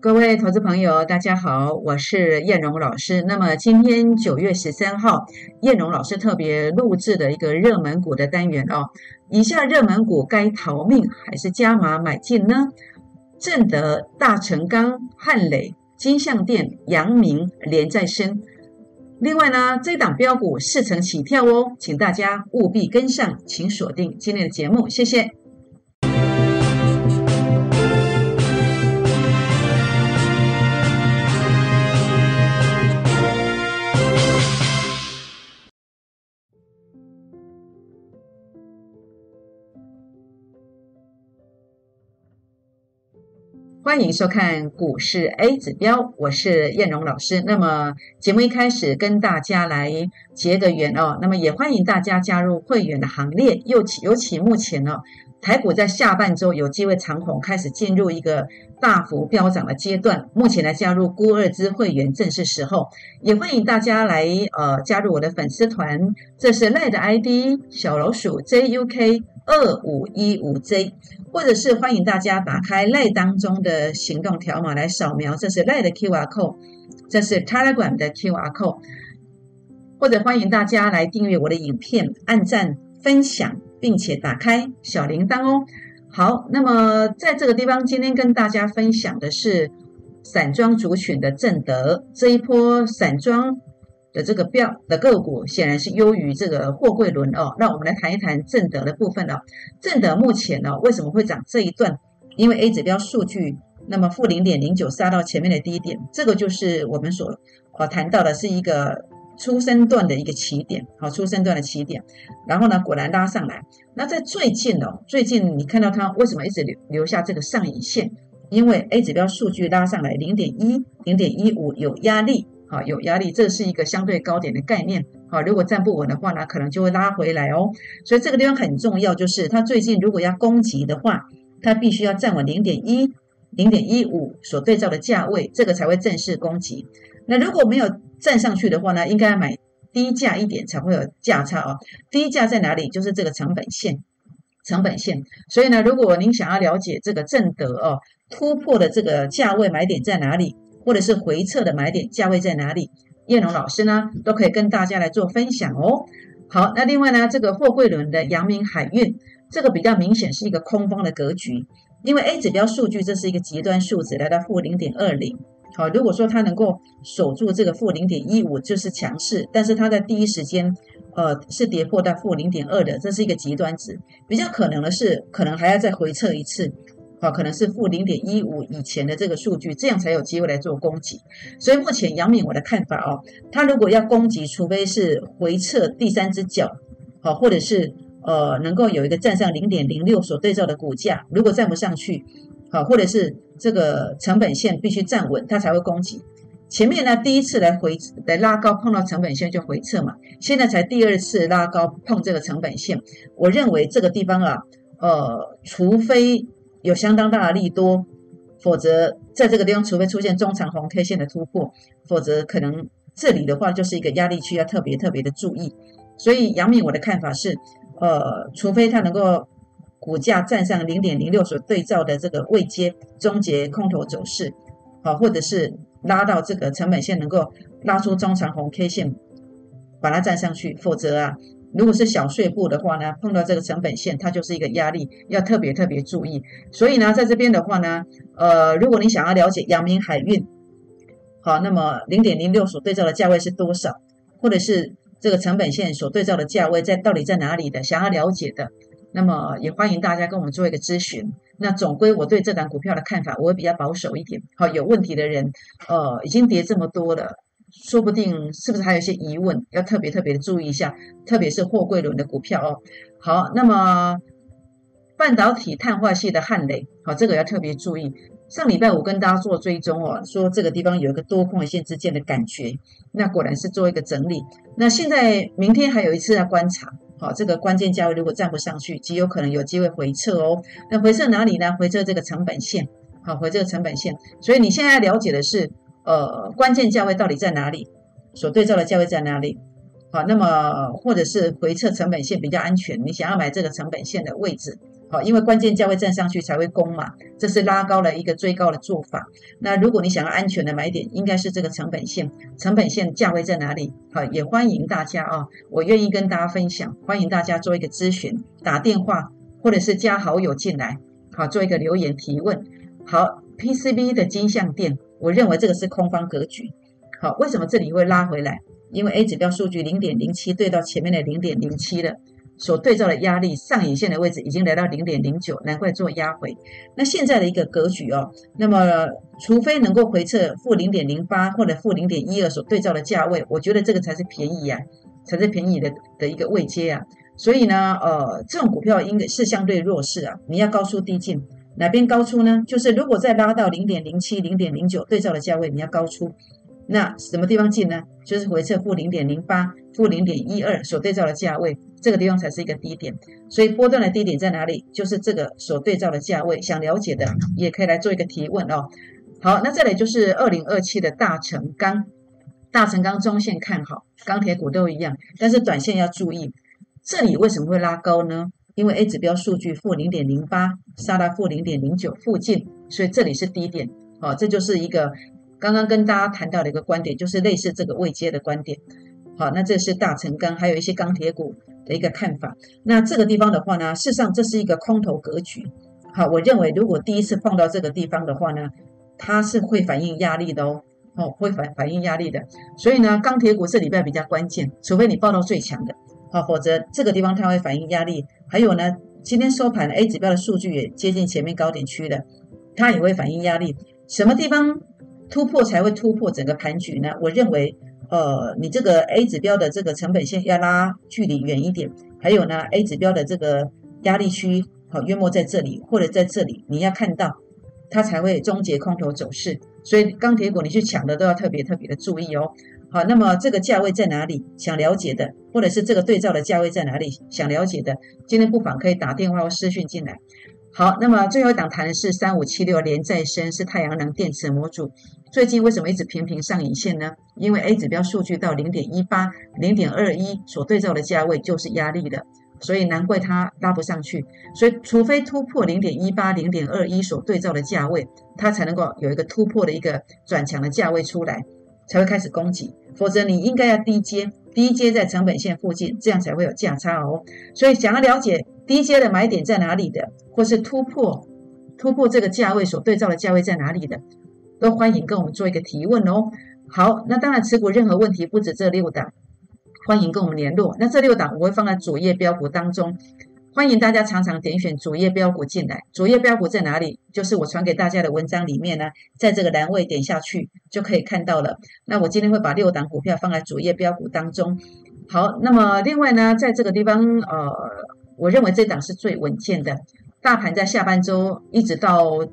各位投资朋友，大家好，我是燕荣老师。那么今天九月十三号，燕荣老师特别录制的一个热门股的单元哦。以下热门股该逃命还是加码买进呢？正德、大成钢、汉磊、金相店、阳明、连再生。另外呢，这档标股四成起跳哦，请大家务必跟上，请锁定今天的节目，谢谢。欢迎收看股市 A 指标，我是燕荣老师。那么节目一开始跟大家来结个缘哦，那么也欢迎大家加入会员的行列。尤其尤其目前呢，台股在下半周有机会长虹开始进入一个大幅飙涨的阶段。目前来加入孤二支会员正是时候，也欢迎大家来呃加入我的粉丝团，这是赖的 ID 小老鼠 JUK 二五一五 J。或者是欢迎大家打开赖当中的行动条码来扫描，这是赖的 QR code，这是 Telegram 的 QR code，或者欢迎大家来订阅我的影片，按赞、分享，并且打开小铃铛哦。好，那么在这个地方，今天跟大家分享的是散装族群的正德这一波散装。的这个标的个股显然是优于这个货柜轮哦。那我们来谈一谈正德的部分哦。正德目前呢为什么会涨这一段？因为 A 指标数据那么负零点零九杀到前面的低点，这个就是我们所呃谈到的是一个初升段的一个起点，好，初升段的起点。然后呢，果然拉上来。那在最近哦，最近你看到它为什么一直留留下这个上影线？因为 A 指标数据拉上来零点一、零点一五有压力。好，有压力，这是一个相对高点的概念。好，如果站不稳的话呢，可能就会拉回来哦。所以这个地方很重要，就是它最近如果要攻击的话，它必须要站稳零点一、零点一五所对照的价位，这个才会正式攻击。那如果没有站上去的话呢，应该买低价一点才会有价差哦。低价在哪里？就是这个成本线，成本线。所以呢，如果您想要了解这个正德哦突破的这个价位买点在哪里？或者是回撤的买点价位在哪里？叶龙老师呢都可以跟大家来做分享哦。好，那另外呢，这个货柜轮的阳明海运，这个比较明显是一个空方的格局，因为 A 指标数据这是一个极端数值，来到负零点二零。好，如果说它能够守住这个负零点一五，就是强势，但是它在第一时间，呃，是跌破到负零点二的，这是一个极端值，比较可能的是，可能还要再回撤一次。好，可能是负零点一五以前的这个数据，这样才有机会来做攻击。所以目前杨敏我的看法哦，他如果要攻击，除非是回撤第三只脚，好，或者是呃能够有一个站上零点零六所对照的股价，如果站不上去，好，或者是这个成本线必须站稳，它才会攻击。前面呢第一次来回来拉高碰到成本线就回撤嘛，现在才第二次拉高碰这个成本线，我认为这个地方啊，呃，除非。有相当大的利多，否则在这个地方，除非出现中长红 K 线的突破，否则可能这里的话就是一个压力区，要特别特别的注意。所以杨敏我的看法是，呃，除非它能够股价站上零点零六所对照的这个位阶，终结空头走势，好，或者是拉到这个成本线能够拉出中长红 K 线，把它站上去，否则啊。如果是小碎步的话呢，碰到这个成本线，它就是一个压力，要特别特别注意。所以呢，在这边的话呢，呃，如果你想要了解阳明海运，好，那么零点零六所对照的价位是多少，或者是这个成本线所对照的价位在到底在哪里的，想要了解的，那么也欢迎大家跟我们做一个咨询。那总归我对这档股票的看法，我会比较保守一点。好，有问题的人，呃，已经跌这么多了。说不定是不是还有一些疑问，要特别特别的注意一下，特别是货柜轮的股票哦。好，那么半导体碳化系的汉雷，好，这个要特别注意。上礼拜五跟大家做追踪哦，说这个地方有一个多空线之间的感觉，那果然是做一个整理。那现在明天还有一次要观察，好，这个关键价位如果站不上去，极有可能有机会回撤哦。那回撤哪里呢？回撤这个成本线，好，回撤成本线。所以你现在了解的是。呃，关键价位到底在哪里？所对照的价位在哪里？好，那么或者是回测成本线比较安全，你想要买这个成本线的位置，好，因为关键价位站上去才会攻嘛，这是拉高了一个追高的做法。那如果你想要安全的买点，应该是这个成本线，成本线价位在哪里？好，也欢迎大家啊，我愿意跟大家分享，欢迎大家做一个咨询，打电话或者是加好友进来，好，做一个留言提问。好，PCB 的金相店，我认为这个是空方格局。好，为什么这里会拉回来？因为 A 指标数据零点零七对到前面的零点零七了。所对照的压力上影线的位置已经来到零点零九，难怪做压回。那现在的一个格局哦，那么除非能够回测负零点零八或者负零点一二所对照的价位，我觉得这个才是便宜啊，才是便宜的的一个位阶啊。所以呢，呃，这种股票应该是相对弱势啊，你要高出低进，哪边高出呢？就是如果再拉到零点零七、零点零九对照的价位，你要高出。那什么地方进呢？就是回撤负零点零八、负零点一二所对照的价位，这个地方才是一个低点。所以波段的低点在哪里？就是这个所对照的价位。想了解的也可以来做一个提问哦。好，那这里就是二零二七的大成钢，大成钢中线看好，钢铁股都一样，但是短线要注意。这里为什么会拉高呢？因为 A 指标数据负零点零八，杀到负零点零九附近，所以这里是低点。好，这就是一个。刚刚跟大家谈到的一个观点，就是类似这个未接的观点。好，那这是大成钢，还有一些钢铁股的一个看法。那这个地方的话呢，事实上这是一个空头格局。好，我认为如果第一次碰到这个地方的话呢，它是会反映压力的哦，哦，会反反映压力的。所以呢，钢铁股这礼拜比较关键，除非你报到最强的，好，否则这个地方它会反映压力。还有呢，今天收盘 A 指标的数据也接近前面高点区的，它也会反映压力。什么地方？突破才会突破整个盘局呢？我认为，呃，你这个 A 指标的这个成本线要拉距离远一点，还有呢，A 指标的这个压力区，好，约莫在这里或者在这里，你要看到它才会终结空头走势。所以钢铁股你去抢的都要特别特别的注意哦。好，那么这个价位在哪里？想了解的，或者是这个对照的价位在哪里？想了解的，今天不妨可以打电话或私讯进来。好，那么最后一档谈的是三五七六连再生，是太阳能电池模组。最近为什么一直频频上影线呢？因为 A 指标数据到零点一八、零点二一所对照的价位就是压力的，所以难怪它拉不上去。所以除非突破零点一八、零点二一所对照的价位，它才能够有一个突破的一个转强的价位出来，才会开始攻击。否则你应该要低阶，低阶在成本线附近，这样才会有价差哦。所以想要了解。低阶的买点在哪里的，或是突破突破这个价位所对照的价位在哪里的，都欢迎跟我们做一个提问哦。好，那当然持股任何问题不止这六档，欢迎跟我们联络。那这六档我会放在主页标股当中，欢迎大家常常点选主页标股进来。主页标股在哪里？就是我传给大家的文章里面呢，在这个栏位点下去就可以看到了。那我今天会把六档股票放在主页标股当中。好，那么另外呢，在这个地方呃。我认为这档是最稳健的，大盘在下半周一直到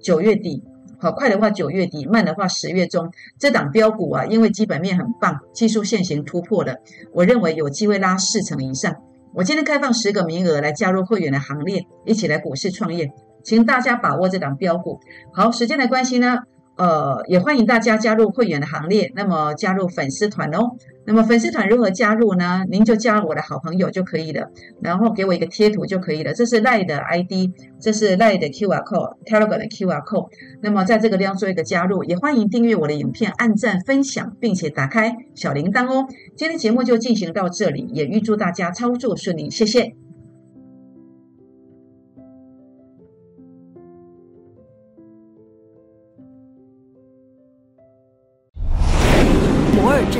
九月底，好快的话九月底，慢的话十月中，这档标股啊，因为基本面很棒，技术线型突破了，我认为有机会拉四成以上。我今天开放十个名额来加入会员的行列，一起来股市创业，请大家把握这档标股。好，时间的关系呢。呃，也欢迎大家加入会员的行列，那么加入粉丝团哦。那么粉丝团如何加入呢？您就加我的好朋友就可以了，然后给我一个贴图就可以了。这是赖的 ID，这是赖的 QR code，Telegram 的 QR code。那么在这个地方做一个加入，也欢迎订阅我的影片，按赞分享，并且打开小铃铛哦。今天节目就进行到这里，也预祝大家操作顺利，谢谢。